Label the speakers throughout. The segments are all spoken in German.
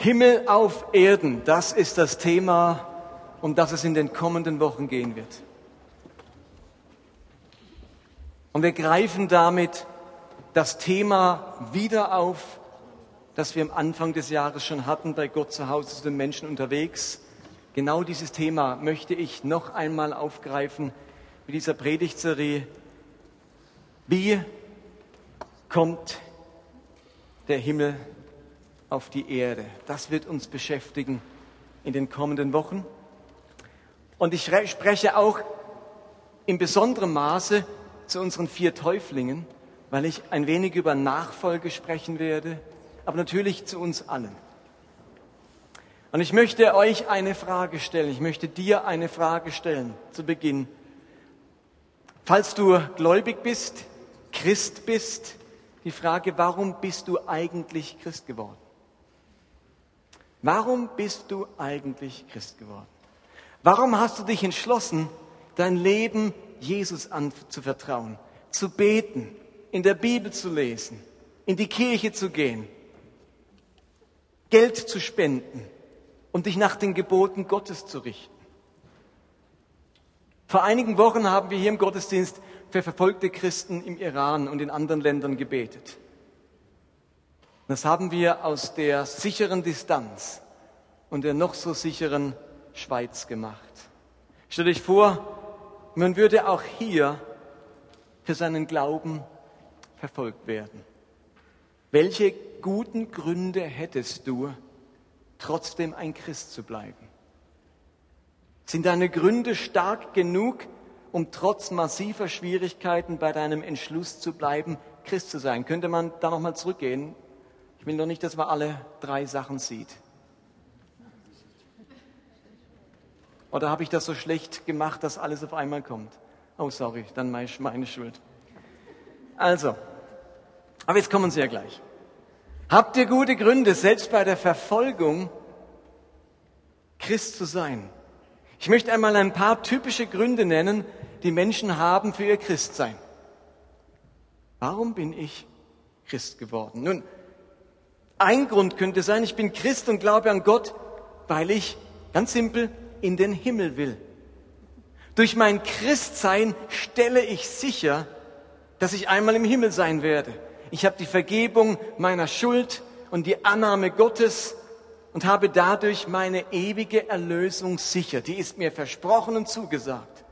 Speaker 1: Himmel auf Erden, das ist das Thema, um das es in den kommenden Wochen gehen wird. Und wir greifen damit das Thema wieder auf, das wir am Anfang des Jahres schon hatten bei Gott zu Hause zu den Menschen unterwegs. Genau dieses Thema möchte ich noch einmal aufgreifen mit dieser Predigtserie. Wie kommt der Himmel auf die Erde? Das wird uns beschäftigen in den kommenden Wochen. Und ich spreche auch in besonderem Maße zu unseren vier Täuflingen, weil ich ein wenig über Nachfolge sprechen werde, aber natürlich zu uns allen. Und ich möchte euch eine Frage stellen, ich möchte dir eine Frage stellen zu Beginn. Falls du gläubig bist, Christ bist, die Frage, warum bist du eigentlich Christ geworden? Warum bist du eigentlich Christ geworden? Warum hast du dich entschlossen, dein Leben Jesus anzuvertrauen, zu beten, in der Bibel zu lesen, in die Kirche zu gehen, Geld zu spenden und dich nach den Geboten Gottes zu richten? Vor einigen Wochen haben wir hier im Gottesdienst für verfolgte Christen im Iran und in anderen Ländern gebetet. Das haben wir aus der sicheren Distanz und der noch so sicheren Schweiz gemacht. Stell dich vor, man würde auch hier für seinen Glauben verfolgt werden. Welche guten Gründe hättest du, trotzdem ein Christ zu bleiben? Sind deine Gründe stark genug, um trotz massiver Schwierigkeiten bei deinem Entschluss zu bleiben, Christ zu sein? Könnte man da nochmal zurückgehen? Ich will noch nicht, dass man alle drei Sachen sieht. Oder habe ich das so schlecht gemacht, dass alles auf einmal kommt? Oh, sorry, dann meine Schuld. Also, aber jetzt kommen Sie ja gleich. Habt ihr gute Gründe, selbst bei der Verfolgung Christ zu sein? Ich möchte einmal ein paar typische Gründe nennen, die Menschen haben für ihr Christsein. Warum bin ich Christ geworden? Nun, ein Grund könnte sein, ich bin Christ und glaube an Gott, weil ich ganz simpel in den Himmel will. Durch mein Christsein stelle ich sicher, dass ich einmal im Himmel sein werde. Ich habe die Vergebung meiner Schuld und die Annahme Gottes und habe dadurch meine ewige Erlösung sicher. Die ist mir versprochen und zugesagt.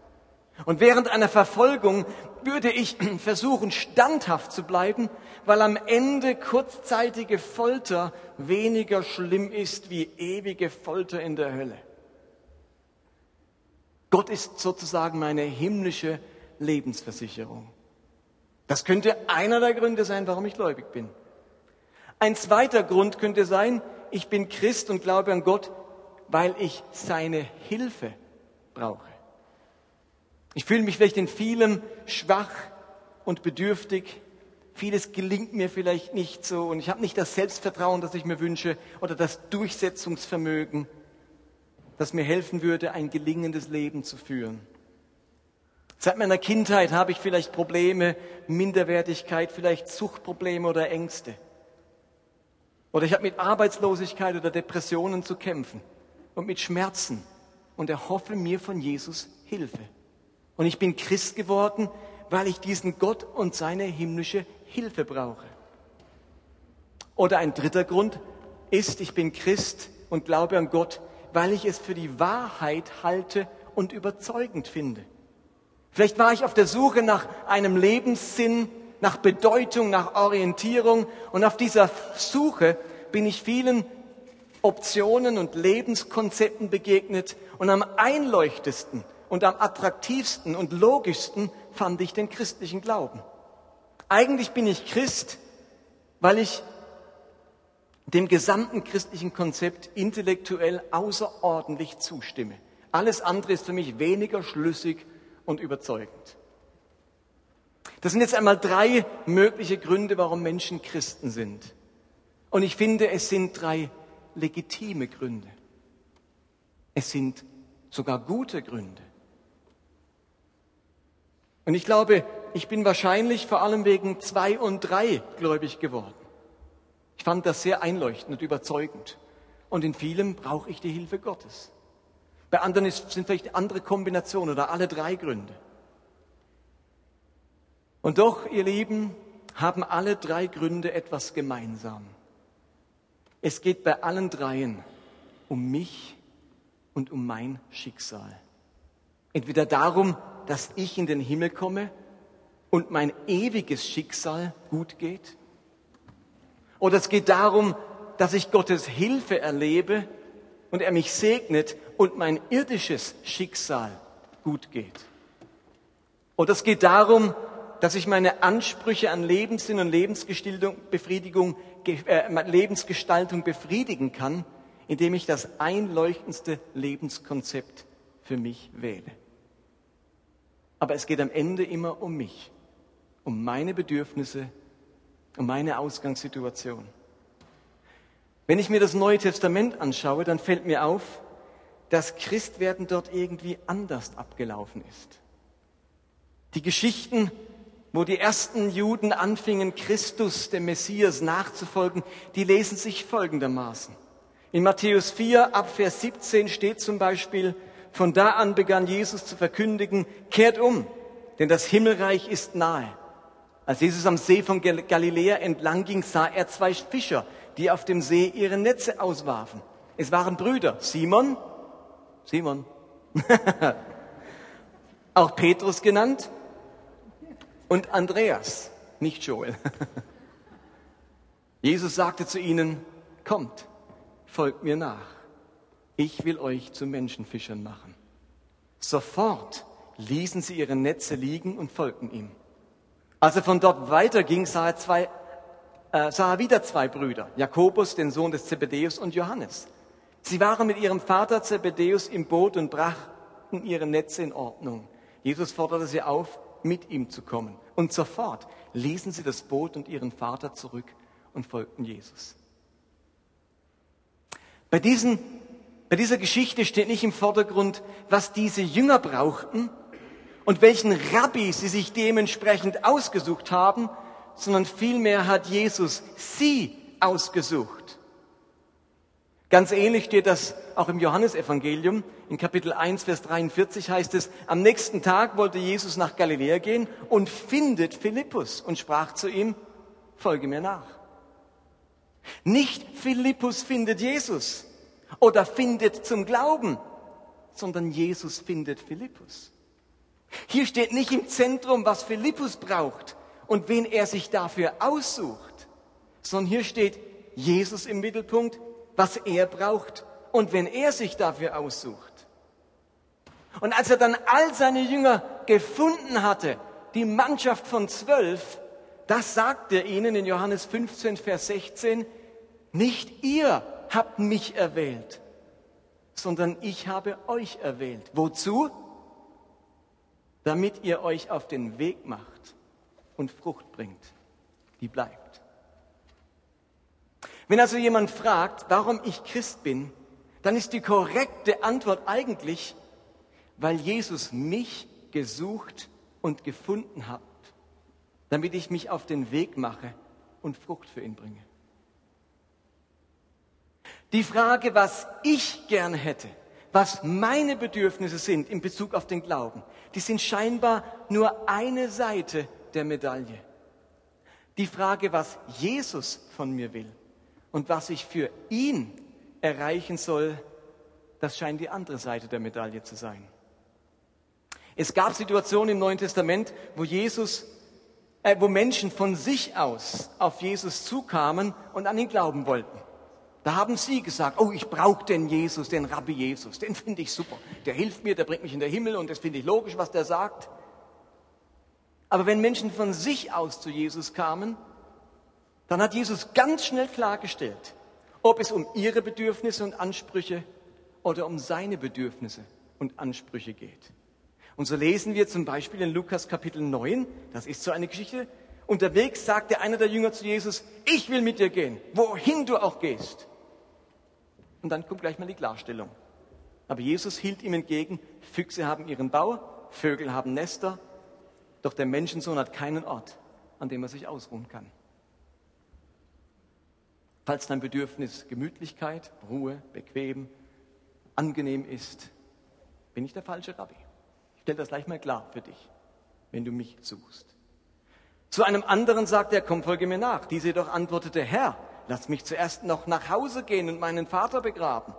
Speaker 1: Und während einer Verfolgung würde ich versuchen, standhaft zu bleiben, weil am Ende kurzzeitige Folter weniger schlimm ist wie ewige Folter in der Hölle. Gott ist sozusagen meine himmlische Lebensversicherung. Das könnte einer der Gründe sein, warum ich gläubig bin. Ein zweiter Grund könnte sein, ich bin Christ und glaube an Gott, weil ich seine Hilfe brauche. Ich fühle mich vielleicht in vielem schwach und bedürftig. Vieles gelingt mir vielleicht nicht so und ich habe nicht das Selbstvertrauen, das ich mir wünsche oder das Durchsetzungsvermögen das mir helfen würde, ein gelingendes Leben zu führen. Seit meiner Kindheit habe ich vielleicht Probleme, Minderwertigkeit, vielleicht Suchtprobleme oder Ängste. Oder ich habe mit Arbeitslosigkeit oder Depressionen zu kämpfen und mit Schmerzen und erhoffe mir von Jesus Hilfe. Und ich bin Christ geworden, weil ich diesen Gott und seine himmlische Hilfe brauche. Oder ein dritter Grund ist, ich bin Christ und glaube an Gott, weil ich es für die Wahrheit halte und überzeugend finde. Vielleicht war ich auf der Suche nach einem Lebenssinn, nach Bedeutung, nach Orientierung und auf dieser Suche bin ich vielen Optionen und Lebenskonzepten begegnet und am einleuchtesten und am attraktivsten und logischsten fand ich den christlichen Glauben. Eigentlich bin ich Christ, weil ich dem gesamten christlichen Konzept intellektuell außerordentlich zustimme. Alles andere ist für mich weniger schlüssig und überzeugend. Das sind jetzt einmal drei mögliche Gründe, warum Menschen Christen sind. Und ich finde, es sind drei legitime Gründe. Es sind sogar gute Gründe. Und ich glaube, ich bin wahrscheinlich vor allem wegen zwei und drei gläubig geworden. Ich fand das sehr einleuchtend und überzeugend. Und in vielem brauche ich die Hilfe Gottes. Bei anderen ist, sind vielleicht andere Kombinationen oder alle drei Gründe. Und doch, ihr Lieben, haben alle drei Gründe etwas gemeinsam. Es geht bei allen dreien um mich und um mein Schicksal. Entweder darum, dass ich in den Himmel komme und mein ewiges Schicksal gut geht, oder es geht darum, dass ich Gottes Hilfe erlebe und er mich segnet und mein irdisches Schicksal gut geht. Oder es geht darum, dass ich meine Ansprüche an Lebenssinn und Lebensgestaltung, äh, Lebensgestaltung befriedigen kann, indem ich das einleuchtendste Lebenskonzept für mich wähle. Aber es geht am Ende immer um mich, um meine Bedürfnisse, um meine Ausgangssituation. Wenn ich mir das Neue Testament anschaue, dann fällt mir auf, dass Christwerden dort irgendwie anders abgelaufen ist. Die Geschichten, wo die ersten Juden anfingen, Christus, dem Messias, nachzufolgen, die lesen sich folgendermaßen. In Matthäus 4 ab Vers 17 steht zum Beispiel, von da an begann Jesus zu verkündigen, kehrt um, denn das Himmelreich ist nahe. Als Jesus am See von Galiläa entlang ging, sah er zwei Fischer, die auf dem See ihre Netze auswarfen. Es waren Brüder, Simon, Simon, auch Petrus genannt, und Andreas, nicht Joel. Jesus sagte zu ihnen, kommt, folgt mir nach. Ich will euch zu Menschenfischern machen. Sofort ließen sie ihre Netze liegen und folgten ihm. Als er von dort weiterging, sah er, zwei, äh, sah er wieder zwei Brüder, Jakobus, den Sohn des Zebedäus, und Johannes. Sie waren mit ihrem Vater Zebedäus im Boot und brachten ihre Netze in Ordnung. Jesus forderte sie auf, mit ihm zu kommen. Und sofort ließen sie das Boot und ihren Vater zurück und folgten Jesus. Bei, diesen, bei dieser Geschichte steht nicht im Vordergrund, was diese Jünger brauchten und welchen Rabbi sie sich dementsprechend ausgesucht haben, sondern vielmehr hat Jesus sie ausgesucht. Ganz ähnlich steht das auch im Johannesevangelium. In Kapitel 1, Vers 43 heißt es, am nächsten Tag wollte Jesus nach Galiläa gehen und findet Philippus und sprach zu ihm, folge mir nach. Nicht Philippus findet Jesus oder findet zum Glauben, sondern Jesus findet Philippus. Hier steht nicht im Zentrum, was Philippus braucht und wen er sich dafür aussucht, sondern hier steht Jesus im Mittelpunkt, was er braucht und wenn er sich dafür aussucht. Und als er dann all seine Jünger gefunden hatte, die Mannschaft von zwölf, das sagt er ihnen in Johannes 15, Vers 16, nicht ihr habt mich erwählt, sondern ich habe euch erwählt. Wozu? Damit ihr euch auf den Weg macht und Frucht bringt, die bleibt. Wenn also jemand fragt, warum ich Christ bin, dann ist die korrekte Antwort eigentlich, weil Jesus mich gesucht und gefunden hat, damit ich mich auf den Weg mache und Frucht für ihn bringe. Die Frage, was ich gern hätte, was meine Bedürfnisse sind in Bezug auf den Glauben, die sind scheinbar nur eine Seite der Medaille. Die Frage, was Jesus von mir will, und was ich für ihn erreichen soll, das scheint die andere Seite der Medaille zu sein. Es gab Situationen im Neuen Testament, wo Jesus, äh, wo Menschen von sich aus auf Jesus zukamen und an ihn glauben wollten. Da haben sie gesagt, oh, ich brauche den Jesus, den Rabbi Jesus, den finde ich super. Der hilft mir, der bringt mich in den Himmel und das finde ich logisch, was der sagt. Aber wenn Menschen von sich aus zu Jesus kamen, dann hat Jesus ganz schnell klargestellt, ob es um ihre Bedürfnisse und Ansprüche oder um seine Bedürfnisse und Ansprüche geht. Und so lesen wir zum Beispiel in Lukas Kapitel 9, das ist so eine Geschichte, unterwegs sagte einer der Jünger zu Jesus, ich will mit dir gehen, wohin du auch gehst. Und dann kommt gleich mal die Klarstellung. Aber Jesus hielt ihm entgegen, Füchse haben ihren Bau, Vögel haben Nester, doch der Menschensohn hat keinen Ort, an dem er sich ausruhen kann. Falls dein Bedürfnis Gemütlichkeit, Ruhe, bequem, angenehm ist, bin ich der falsche Rabbi. Ich stelle das gleich mal klar für dich, wenn du mich suchst. Zu einem anderen sagt er, komm, folge mir nach. Diese jedoch antwortete, Herr, lass mich zuerst noch nach Hause gehen und meinen Vater begraben.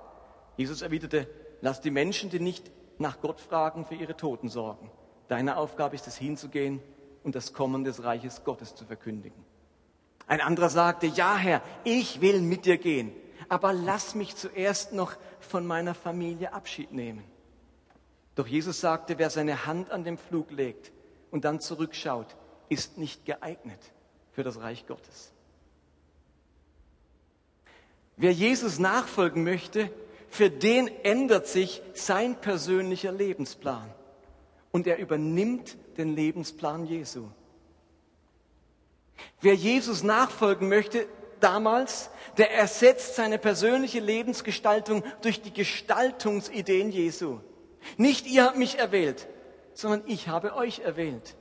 Speaker 1: Jesus erwiderte, lass die Menschen, die nicht nach Gott fragen, für ihre Toten sorgen. Deine Aufgabe ist es hinzugehen und das Kommen des Reiches Gottes zu verkündigen. Ein anderer sagte, ja Herr, ich will mit dir gehen, aber lass mich zuerst noch von meiner Familie Abschied nehmen. Doch Jesus sagte, wer seine Hand an den Flug legt und dann zurückschaut, ist nicht geeignet für das Reich Gottes. Wer Jesus nachfolgen möchte, für den ändert sich sein persönlicher Lebensplan und er übernimmt den Lebensplan Jesu. Wer Jesus nachfolgen möchte, damals, der ersetzt seine persönliche Lebensgestaltung durch die Gestaltungsideen Jesu. Nicht ihr habt mich erwählt, sondern ich habe euch erwählt.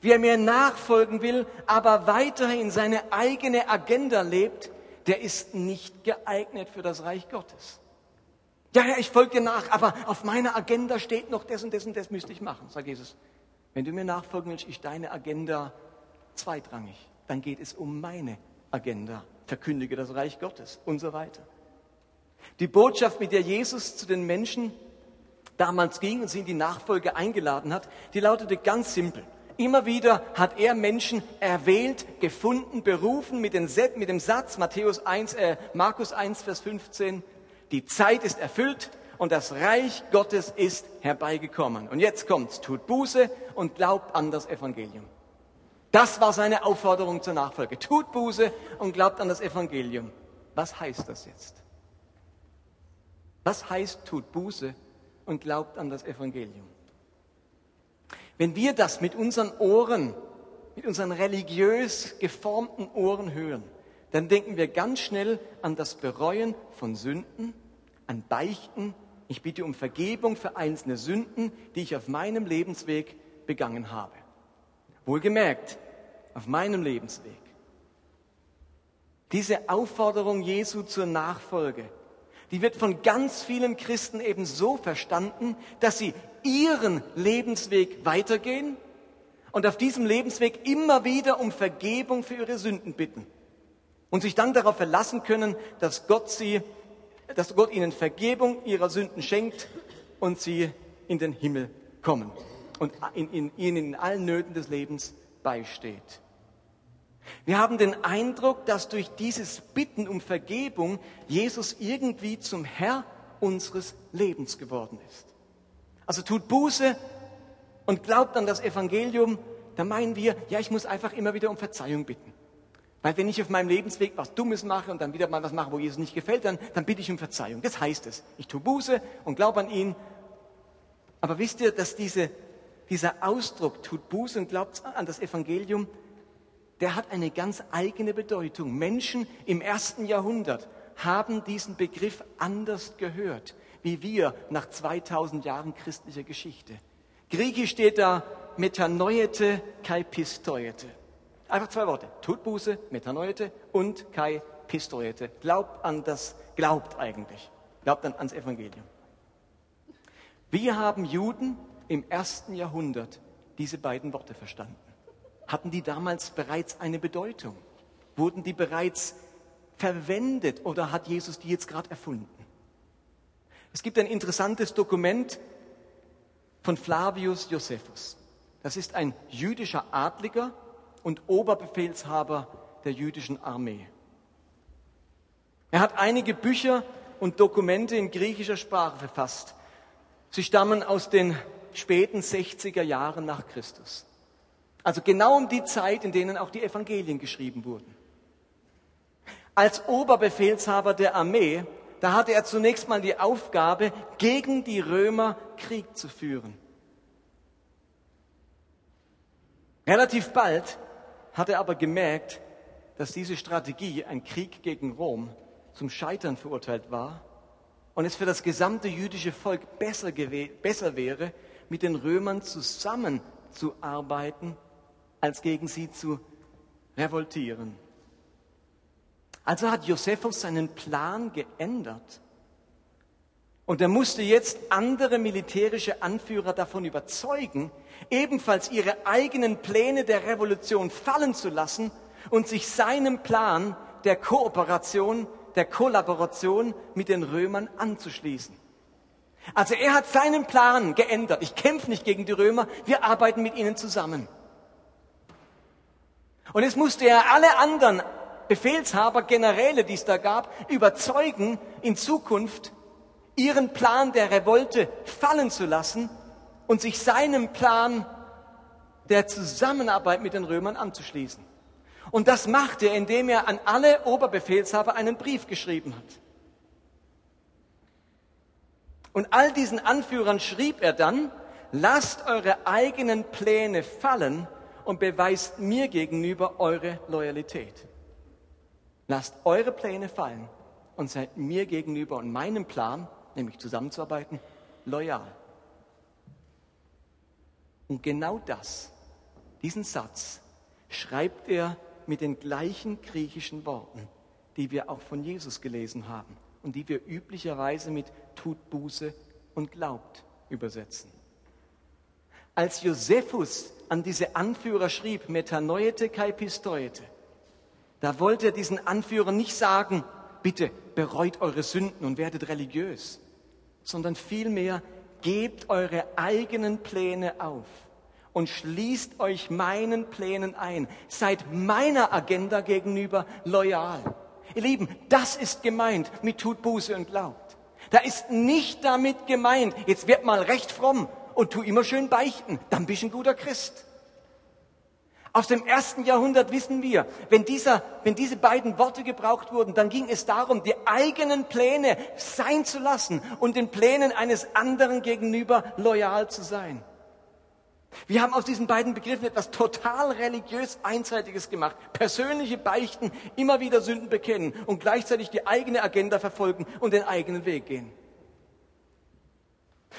Speaker 1: Wer mir nachfolgen will, aber weiterhin seine eigene Agenda lebt, der ist nicht geeignet für das Reich Gottes. Ja, Herr, ich folge dir nach, aber auf meiner Agenda steht noch das und das und das müsste ich machen, sagt Jesus. Wenn du mir nachfolgen willst, ist deine Agenda zweitrangig. Dann geht es um meine Agenda. Verkündige das Reich Gottes und so weiter. Die Botschaft, mit der Jesus zu den Menschen damals ging und sie in die Nachfolge eingeladen hat, die lautete ganz simpel. Immer wieder hat er Menschen erwählt, gefunden, berufen mit, dem Satz Matthäus 1, äh, Markus 1, Vers 15, die Zeit ist erfüllt und das Reich Gottes ist herbeigekommen. Und jetzt kommt's, tut Buße und glaubt an das Evangelium. Das war seine Aufforderung zur Nachfolge. Tut Buße und glaubt an das Evangelium. Was heißt das jetzt? Was heißt tut Buße und glaubt an das Evangelium? Wenn wir das mit unseren Ohren, mit unseren religiös geformten Ohren hören, dann denken wir ganz schnell an das Bereuen von Sünden, an Beichten. Ich bitte um Vergebung für einzelne Sünden, die ich auf meinem Lebensweg begangen habe. Wohlgemerkt, auf meinem Lebensweg. Diese Aufforderung Jesu zur Nachfolge, die wird von ganz vielen Christen eben so verstanden, dass sie ihren Lebensweg weitergehen und auf diesem Lebensweg immer wieder um Vergebung für ihre Sünden bitten und sich dann darauf verlassen können, dass Gott sie, dass Gott ihnen Vergebung ihrer Sünden schenkt und sie in den Himmel kommen und in, in, ihnen in allen Nöten des Lebens beisteht. Wir haben den Eindruck, dass durch dieses Bitten um Vergebung Jesus irgendwie zum Herr unseres Lebens geworden ist. Also tut Buße und glaubt an das Evangelium, da meinen wir, ja, ich muss einfach immer wieder um Verzeihung bitten. Weil wenn ich auf meinem Lebensweg was Dummes mache und dann wieder mal was mache, wo Jesus nicht gefällt, dann, dann bitte ich um Verzeihung. Das heißt es. Ich tue Buße und glaube an ihn. Aber wisst ihr, dass diese, dieser Ausdruck, tut Buße und glaubt an das Evangelium, der hat eine ganz eigene Bedeutung. Menschen im ersten Jahrhundert haben diesen Begriff anders gehört wie wir nach 2000 Jahren christlicher Geschichte. Griechisch steht da Metanoete kai pistoete. Einfach zwei Worte. Tut Buße, Metanoete und kai pistoete. Glaubt an das, glaubt eigentlich. Glaubt an, ans Evangelium. Wie haben Juden im ersten Jahrhundert diese beiden Worte verstanden? Hatten die damals bereits eine Bedeutung? Wurden die bereits verwendet oder hat Jesus die jetzt gerade erfunden? Es gibt ein interessantes Dokument von Flavius Josephus. Das ist ein jüdischer Adliger und Oberbefehlshaber der jüdischen Armee. Er hat einige Bücher und Dokumente in griechischer Sprache verfasst. Sie stammen aus den späten 60er Jahren nach Christus. Also genau um die Zeit, in denen auch die Evangelien geschrieben wurden. Als Oberbefehlshaber der Armee da hatte er zunächst mal die Aufgabe, gegen die Römer Krieg zu führen. Relativ bald hat er aber gemerkt, dass diese Strategie, ein Krieg gegen Rom, zum Scheitern verurteilt war und es für das gesamte jüdische Volk besser, besser wäre, mit den Römern zusammenzuarbeiten, als gegen sie zu revoltieren. Also hat Josephus seinen Plan geändert. Und er musste jetzt andere militärische Anführer davon überzeugen, ebenfalls ihre eigenen Pläne der Revolution fallen zu lassen und sich seinem Plan der Kooperation, der Kollaboration mit den Römern anzuschließen. Also er hat seinen Plan geändert. Ich kämpfe nicht gegen die Römer, wir arbeiten mit ihnen zusammen. Und jetzt musste er alle anderen Befehlshaber, Generäle, die es da gab, überzeugen, in Zukunft ihren Plan der Revolte fallen zu lassen und sich seinem Plan der Zusammenarbeit mit den Römern anzuschließen. Und das macht er, indem er an alle Oberbefehlshaber einen Brief geschrieben hat. Und all diesen Anführern schrieb er dann, lasst eure eigenen Pläne fallen und beweist mir gegenüber eure Loyalität. Lasst eure Pläne fallen und seid mir gegenüber und meinem Plan, nämlich zusammenzuarbeiten, loyal. Und genau das, diesen Satz, schreibt er mit den gleichen griechischen Worten, die wir auch von Jesus gelesen haben und die wir üblicherweise mit tut Buße und glaubt übersetzen. Als Josephus an diese Anführer schrieb, metanoete kai pistoete, da wollte er diesen Anführern nicht sagen, bitte bereut eure Sünden und werdet religiös, sondern vielmehr gebt eure eigenen Pläne auf und schließt euch meinen Plänen ein. Seid meiner Agenda gegenüber loyal. Ihr Lieben, das ist gemeint mit tut Buße und glaubt. Da ist nicht damit gemeint, jetzt wird mal recht fromm und tu immer schön beichten, dann bist du ein guter Christ. Aus dem ersten Jahrhundert wissen wir, wenn, dieser, wenn diese beiden Worte gebraucht wurden, dann ging es darum, die eigenen Pläne sein zu lassen und den Plänen eines anderen gegenüber loyal zu sein. Wir haben aus diesen beiden Begriffen etwas total religiös Einseitiges gemacht. Persönliche Beichten, immer wieder Sünden bekennen und gleichzeitig die eigene Agenda verfolgen und den eigenen Weg gehen.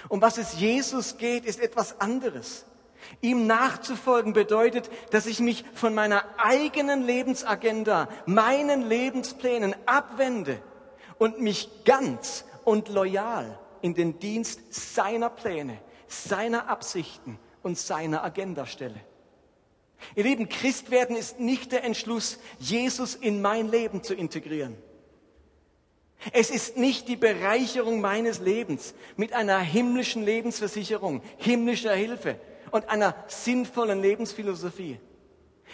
Speaker 1: Um was es Jesus geht, ist etwas anderes. Ihm nachzufolgen bedeutet, dass ich mich von meiner eigenen Lebensagenda, meinen Lebensplänen abwende und mich ganz und loyal in den Dienst seiner Pläne, seiner Absichten und seiner Agenda stelle. Ihr Lieben, Christwerden ist nicht der Entschluss, Jesus in mein Leben zu integrieren. Es ist nicht die Bereicherung meines Lebens mit einer himmlischen Lebensversicherung, himmlischer Hilfe, und einer sinnvollen Lebensphilosophie.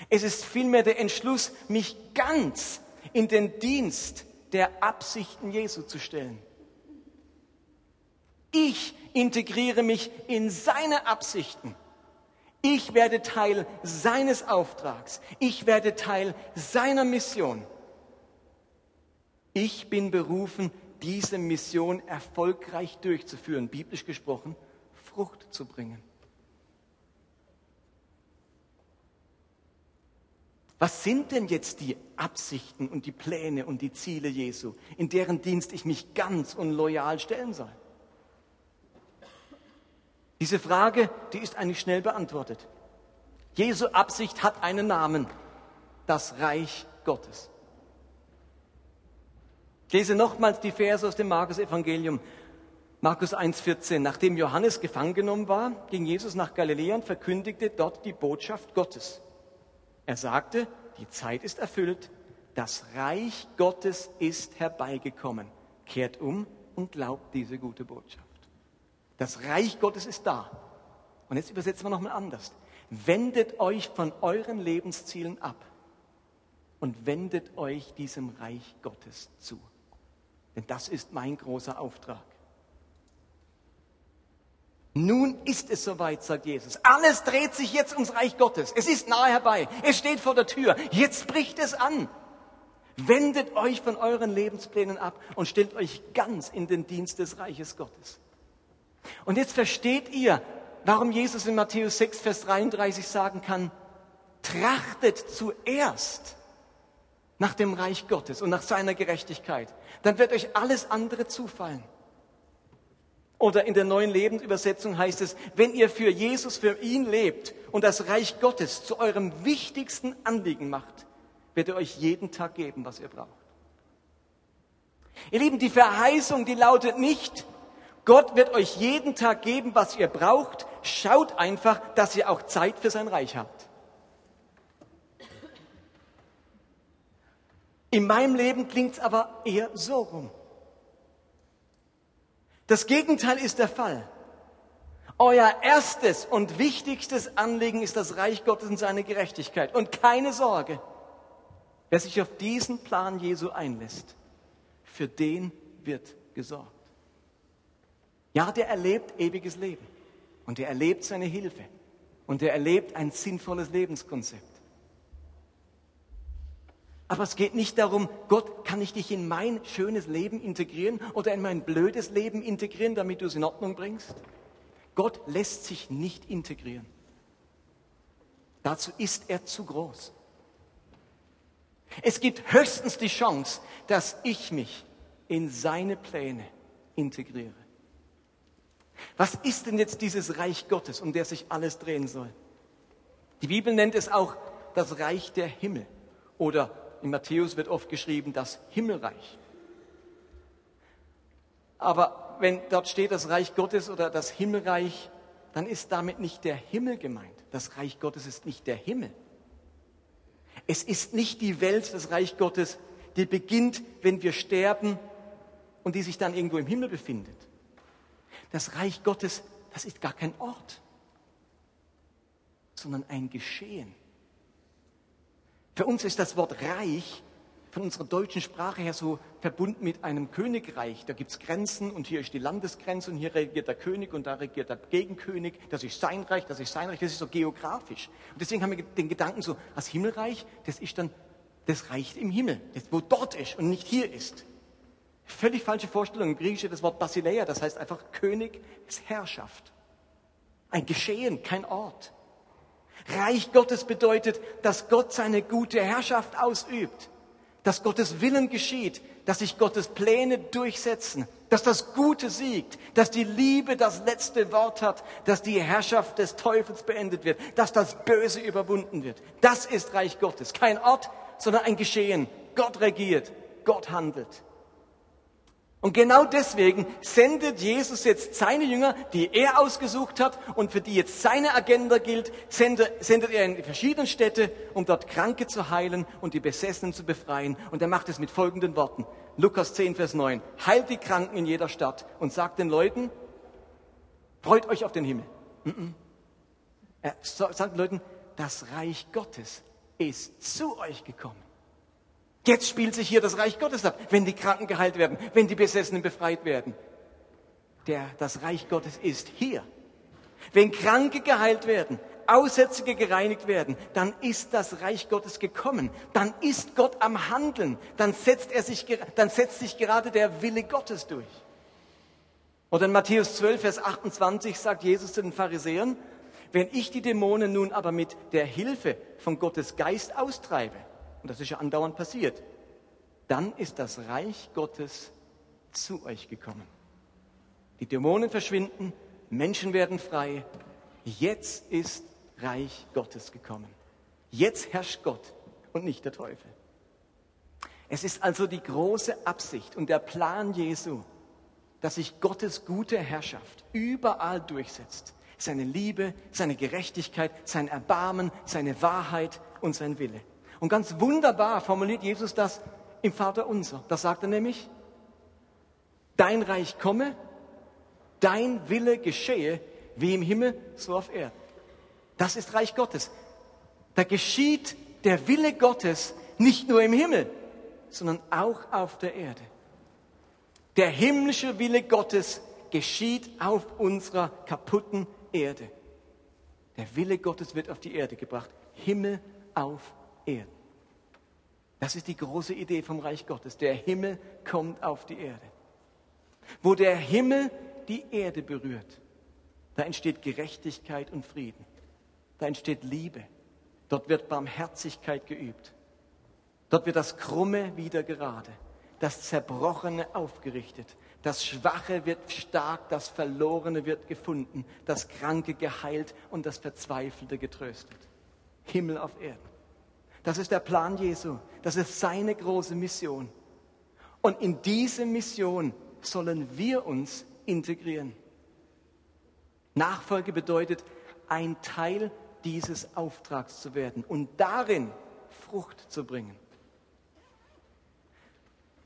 Speaker 1: Es ist vielmehr der Entschluss, mich ganz in den Dienst der Absichten Jesu zu stellen. Ich integriere mich in seine Absichten. Ich werde Teil seines Auftrags. Ich werde Teil seiner Mission. Ich bin berufen, diese Mission erfolgreich durchzuführen, biblisch gesprochen, Frucht zu bringen. Was sind denn jetzt die Absichten und die Pläne und die Ziele Jesu, in deren Dienst ich mich ganz und loyal stellen soll? Diese Frage, die ist eigentlich schnell beantwortet. Jesu Absicht hat einen Namen, das Reich Gottes. Ich lese nochmals die Verse aus dem Markus Evangelium. Markus 1,14. Nachdem Johannes gefangen genommen war, ging Jesus nach Galiläa und verkündigte dort die Botschaft Gottes. Er sagte, die Zeit ist erfüllt, das Reich Gottes ist herbeigekommen. Kehrt um und glaubt diese gute Botschaft. Das Reich Gottes ist da. Und jetzt übersetzen wir nochmal anders. Wendet euch von euren Lebenszielen ab und wendet euch diesem Reich Gottes zu. Denn das ist mein großer Auftrag. Nun ist es soweit, sagt Jesus. Alles dreht sich jetzt ums Reich Gottes. Es ist nahe herbei. Es steht vor der Tür. Jetzt bricht es an. Wendet euch von euren Lebensplänen ab und stellt euch ganz in den Dienst des Reiches Gottes. Und jetzt versteht ihr, warum Jesus in Matthäus 6, Vers 33 sagen kann, trachtet zuerst nach dem Reich Gottes und nach seiner Gerechtigkeit. Dann wird euch alles andere zufallen. Oder in der neuen Lebensübersetzung heißt es, wenn ihr für Jesus, für ihn lebt und das Reich Gottes zu eurem wichtigsten Anliegen macht, wird er euch jeden Tag geben, was ihr braucht. Ihr Lieben, die Verheißung, die lautet nicht, Gott wird euch jeden Tag geben, was ihr braucht. Schaut einfach, dass ihr auch Zeit für sein Reich habt. In meinem Leben klingt es aber eher so rum. Das Gegenteil ist der Fall. Euer erstes und wichtigstes Anliegen ist das Reich Gottes und seine Gerechtigkeit. Und keine Sorge, wer sich auf diesen Plan Jesu einlässt, für den wird gesorgt. Ja, der erlebt ewiges Leben und der erlebt seine Hilfe und der erlebt ein sinnvolles Lebenskonzept. Aber es geht nicht darum, Gott, kann ich dich in mein schönes Leben integrieren oder in mein blödes Leben integrieren, damit du es in Ordnung bringst? Gott lässt sich nicht integrieren. Dazu ist er zu groß. Es gibt höchstens die Chance, dass ich mich in seine Pläne integriere. Was ist denn jetzt dieses Reich Gottes, um der sich alles drehen soll? Die Bibel nennt es auch das Reich der Himmel oder in Matthäus wird oft geschrieben das Himmelreich. Aber wenn dort steht das Reich Gottes oder das Himmelreich, dann ist damit nicht der Himmel gemeint. Das Reich Gottes ist nicht der Himmel. Es ist nicht die Welt, das Reich Gottes, die beginnt, wenn wir sterben und die sich dann irgendwo im Himmel befindet. Das Reich Gottes, das ist gar kein Ort, sondern ein Geschehen. Für uns ist das Wort Reich von unserer deutschen Sprache her so verbunden mit einem Königreich. Da gibt es Grenzen und hier ist die Landesgrenze und hier regiert der König und da regiert der Gegenkönig. Das ist sein Reich, das ist sein Reich, das ist so geografisch. Und deswegen haben wir den Gedanken so, das Himmelreich, das ist dann das Reich im Himmel, das wo dort ist und nicht hier ist. Völlig falsche Vorstellung. Im Griechischen das Wort Basileia, das heißt einfach König, ist Herrschaft. Ein Geschehen, kein Ort. Reich Gottes bedeutet, dass Gott seine gute Herrschaft ausübt dass Gottes Willen geschieht, dass sich Gottes Pläne durchsetzen, dass das Gute siegt, dass die Liebe das letzte Wort hat, dass die Herrschaft des Teufels beendet wird, dass das Böse überwunden wird. Das ist Reich Gottes. Kein Ort, sondern ein Geschehen. Gott regiert, Gott handelt. Und genau deswegen sendet Jesus jetzt seine Jünger, die er ausgesucht hat und für die jetzt seine Agenda gilt, sendet, er in die verschiedenen Städte, um dort Kranke zu heilen und die Besessenen zu befreien. Und er macht es mit folgenden Worten. Lukas 10, Vers 9. Heilt die Kranken in jeder Stadt und sagt den Leuten, freut euch auf den Himmel. Er sagt den Leuten, das Reich Gottes ist zu euch gekommen. Jetzt spielt sich hier das Reich Gottes ab, wenn die Kranken geheilt werden, wenn die Besessenen befreit werden. Der, das Reich Gottes ist hier. Wenn Kranke geheilt werden, Aussätzige gereinigt werden, dann ist das Reich Gottes gekommen. Dann ist Gott am Handeln. Dann setzt, er sich, dann setzt sich gerade der Wille Gottes durch. Oder in Matthäus 12, Vers 28 sagt Jesus zu den Pharisäern, wenn ich die Dämonen nun aber mit der Hilfe von Gottes Geist austreibe, und das ist ja andauernd passiert, dann ist das Reich Gottes zu euch gekommen. Die Dämonen verschwinden, Menschen werden frei. Jetzt ist Reich Gottes gekommen. Jetzt herrscht Gott und nicht der Teufel. Es ist also die große Absicht und der Plan Jesu, dass sich Gottes gute Herrschaft überall durchsetzt. Seine Liebe, seine Gerechtigkeit, sein Erbarmen, seine Wahrheit und sein Wille. Und ganz wunderbar formuliert Jesus das im Vater unser. Das sagt er nämlich, dein Reich komme, dein Wille geschehe, wie im Himmel, so auf Erden. Das ist Reich Gottes. Da geschieht der Wille Gottes nicht nur im Himmel, sondern auch auf der Erde. Der himmlische Wille Gottes geschieht auf unserer kaputten Erde. Der Wille Gottes wird auf die Erde gebracht. Himmel auf Erden. Das ist die große Idee vom Reich Gottes. Der Himmel kommt auf die Erde. Wo der Himmel die Erde berührt, da entsteht Gerechtigkeit und Frieden. Da entsteht Liebe. Dort wird Barmherzigkeit geübt. Dort wird das Krumme wieder gerade, das Zerbrochene aufgerichtet, das Schwache wird stark, das Verlorene wird gefunden, das Kranke geheilt und das Verzweifelte getröstet. Himmel auf Erden. Das ist der Plan Jesu. Das ist seine große Mission. Und in diese Mission sollen wir uns integrieren. Nachfolge bedeutet, ein Teil dieses Auftrags zu werden und darin Frucht zu bringen.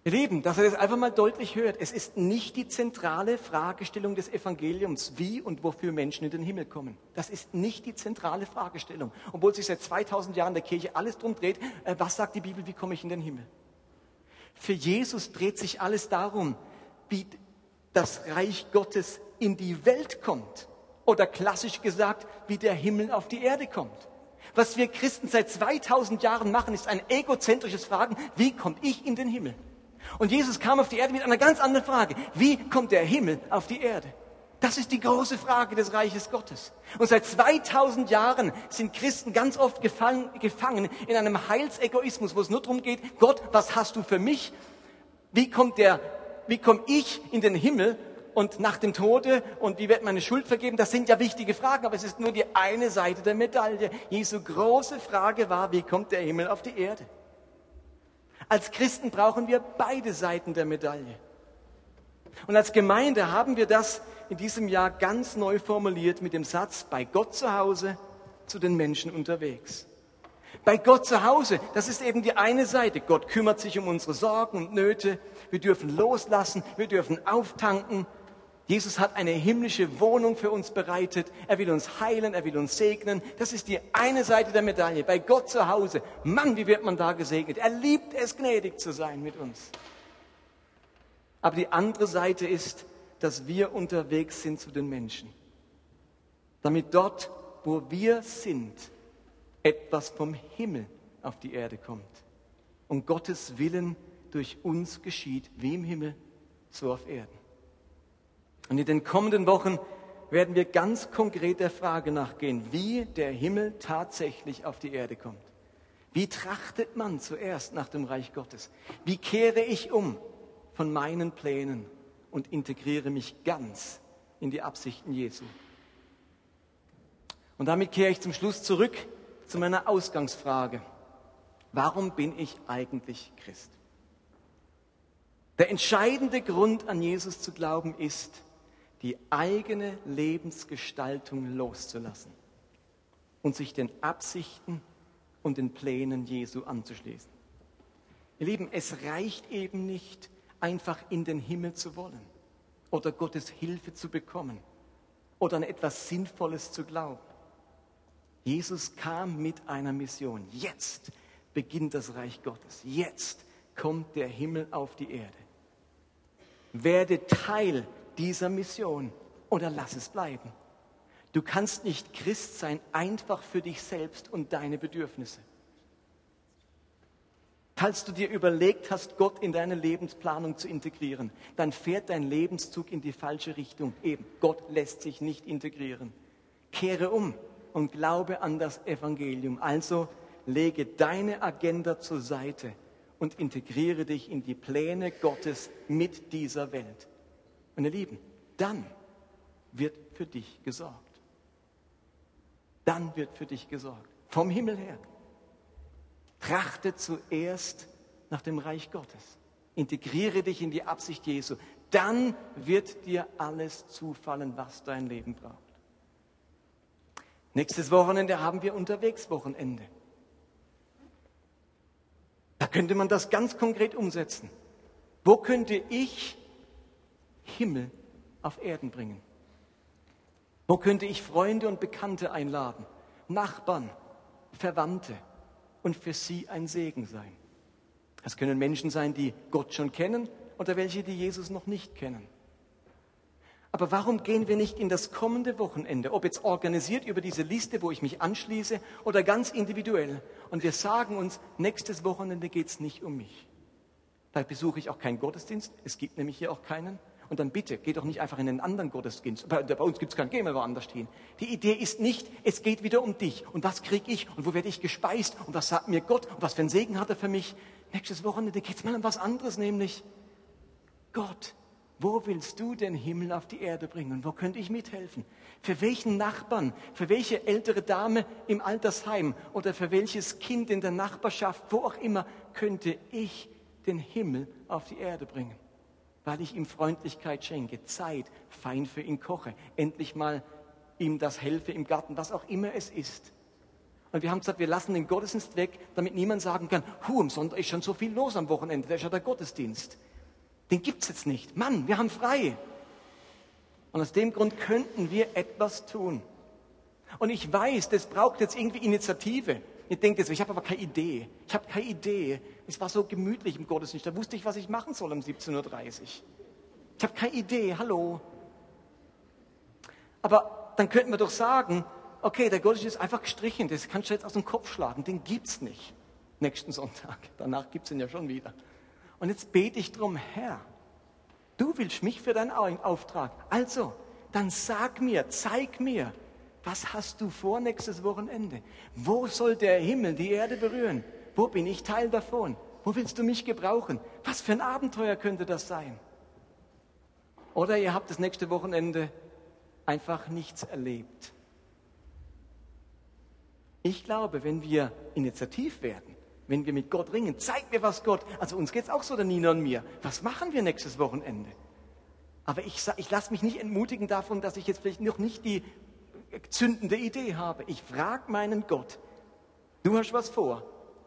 Speaker 1: Ihr Lieben, dass ihr das einfach mal deutlich hört, es ist nicht die zentrale Fragestellung des Evangeliums, wie und wofür Menschen in den Himmel kommen. Das ist nicht die zentrale Fragestellung, obwohl sich seit 2000 Jahren der Kirche alles drum dreht, äh, was sagt die Bibel, wie komme ich in den Himmel? Für Jesus dreht sich alles darum, wie das Reich Gottes in die Welt kommt. Oder klassisch gesagt, wie der Himmel auf die Erde kommt. Was wir Christen seit 2000 Jahren machen, ist ein egozentrisches Fragen, wie komme ich in den Himmel? Und Jesus kam auf die Erde mit einer ganz anderen Frage. Wie kommt der Himmel auf die Erde? Das ist die große Frage des Reiches Gottes. Und seit 2000 Jahren sind Christen ganz oft gefangen, gefangen in einem Heilsegoismus, wo es nur darum geht, Gott, was hast du für mich? Wie kommt der, wie komme ich in den Himmel? Und nach dem Tode und wie wird meine Schuld vergeben? Das sind ja wichtige Fragen, aber es ist nur die eine Seite der Medaille. Jesu große Frage war, wie kommt der Himmel auf die Erde? Als Christen brauchen wir beide Seiten der Medaille. Und als Gemeinde haben wir das in diesem Jahr ganz neu formuliert mit dem Satz, bei Gott zu Hause, zu den Menschen unterwegs. Bei Gott zu Hause, das ist eben die eine Seite. Gott kümmert sich um unsere Sorgen und Nöte. Wir dürfen loslassen, wir dürfen auftanken, Jesus hat eine himmlische Wohnung für uns bereitet. Er will uns heilen, er will uns segnen. Das ist die eine Seite der Medaille. Bei Gott zu Hause. Mann, wie wird man da gesegnet? Er liebt es, gnädig zu sein mit uns. Aber die andere Seite ist, dass wir unterwegs sind zu den Menschen. Damit dort, wo wir sind, etwas vom Himmel auf die Erde kommt. Und Gottes Willen durch uns geschieht, wie im Himmel, so auf Erden. Und in den kommenden Wochen werden wir ganz konkret der Frage nachgehen, wie der Himmel tatsächlich auf die Erde kommt. Wie trachtet man zuerst nach dem Reich Gottes? Wie kehre ich um von meinen Plänen und integriere mich ganz in die Absichten Jesu? Und damit kehre ich zum Schluss zurück zu meiner Ausgangsfrage. Warum bin ich eigentlich Christ? Der entscheidende Grund, an Jesus zu glauben, ist, die eigene Lebensgestaltung loszulassen und sich den Absichten und den Plänen Jesu anzuschließen. Ihr Lieben, es reicht eben nicht, einfach in den Himmel zu wollen oder Gottes Hilfe zu bekommen oder an etwas Sinnvolles zu glauben. Jesus kam mit einer Mission. Jetzt beginnt das Reich Gottes. Jetzt kommt der Himmel auf die Erde. Werde Teil dieser Mission oder lass es bleiben. Du kannst nicht Christ sein einfach für dich selbst und deine Bedürfnisse. Falls du dir überlegt hast, Gott in deine Lebensplanung zu integrieren, dann fährt dein Lebenszug in die falsche Richtung. Eben, Gott lässt sich nicht integrieren. Kehre um und glaube an das Evangelium. Also lege deine Agenda zur Seite und integriere dich in die Pläne Gottes mit dieser Welt. Meine Lieben, dann wird für dich gesorgt. Dann wird für dich gesorgt. Vom Himmel her. Trachte zuerst nach dem Reich Gottes. Integriere dich in die Absicht Jesu. Dann wird dir alles zufallen, was dein Leben braucht. Nächstes Wochenende haben wir Unterwegswochenende. Da könnte man das ganz konkret umsetzen. Wo könnte ich Himmel auf Erden bringen? Wo könnte ich Freunde und Bekannte einladen, Nachbarn, Verwandte und für sie ein Segen sein? Es können Menschen sein, die Gott schon kennen oder welche, die Jesus noch nicht kennen. Aber warum gehen wir nicht in das kommende Wochenende, ob jetzt organisiert über diese Liste, wo ich mich anschließe, oder ganz individuell, und wir sagen uns, nächstes Wochenende geht es nicht um mich. Da besuche ich auch keinen Gottesdienst, es gibt nämlich hier auch keinen. Und dann bitte, geh doch nicht einfach in einen anderen Gottesdienst. Bei, bei uns gibt es keinen, gehen wir woanders hin. Die Idee ist nicht, es geht wieder um dich. Und was kriege ich? Und wo werde ich gespeist? Und was sagt mir Gott? Und was für einen Segen hat er für mich? Nächstes Wochenende geht es mal um was anderes, nämlich Gott. Wo willst du den Himmel auf die Erde bringen? Und wo könnte ich mithelfen? Für welchen Nachbarn, für welche ältere Dame im Altersheim oder für welches Kind in der Nachbarschaft, wo auch immer, könnte ich den Himmel auf die Erde bringen, weil ich ihm Freundlichkeit schenke, Zeit, fein für ihn koche, endlich mal ihm das helfe im Garten, was auch immer es ist. Und wir haben gesagt, wir lassen den Gottesdienst weg, damit niemand sagen kann, hu, am Sonntag ist schon so viel los am Wochenende, da ist ja der Gottesdienst. Den gibt's jetzt nicht. Mann, wir haben frei. Und aus dem Grund könnten wir etwas tun. Und ich weiß, das braucht jetzt irgendwie Initiative. Ihr denkt jetzt, ich habe aber keine Idee. Ich habe keine Idee. Es war so gemütlich im Gottesdienst. Da wusste ich, was ich machen soll um 17.30 Uhr. Ich habe keine Idee. Hallo. Aber dann könnten wir doch sagen, okay, der Gottesdienst ist einfach gestrichen. Das kannst du jetzt aus dem Kopf schlagen. Den gibt's nicht. Nächsten Sonntag. Danach gibt's ihn ja schon wieder. Und jetzt bete ich drum, Herr, du willst mich für deinen Auftrag. Also, dann sag mir, zeig mir, was hast du vor nächstes Wochenende? Wo soll der Himmel die Erde berühren? Wo bin ich Teil davon? Wo willst du mich gebrauchen? Was für ein Abenteuer könnte das sein? Oder ihr habt das nächste Wochenende einfach nichts erlebt. Ich glaube, wenn wir initiativ werden, wenn wir mit Gott ringen, zeig mir was Gott, also uns geht es auch so, der Nina und mir, was machen wir nächstes Wochenende? Aber ich, ich lasse mich nicht entmutigen davon, dass ich jetzt vielleicht noch nicht die zündende Idee habe. Ich frage meinen Gott, du hast was vor,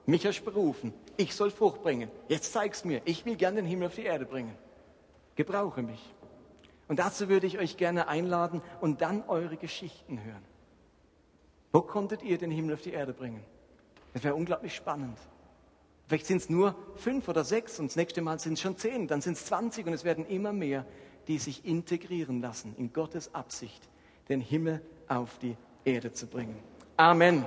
Speaker 1: mich hast berufen, ich soll Frucht bringen. Jetzt zeig's mir, ich will gerne den Himmel auf die Erde bringen. Gebrauche mich. Und dazu würde ich euch gerne einladen und dann eure Geschichten hören. Wo konntet ihr den Himmel auf die Erde bringen? Das wäre unglaublich spannend. Vielleicht sind es nur fünf oder sechs und das nächste Mal sind es schon zehn, dann sind es zwanzig und es werden immer mehr, die sich integrieren lassen in Gottes Absicht, den Himmel auf die Erde zu bringen. Amen.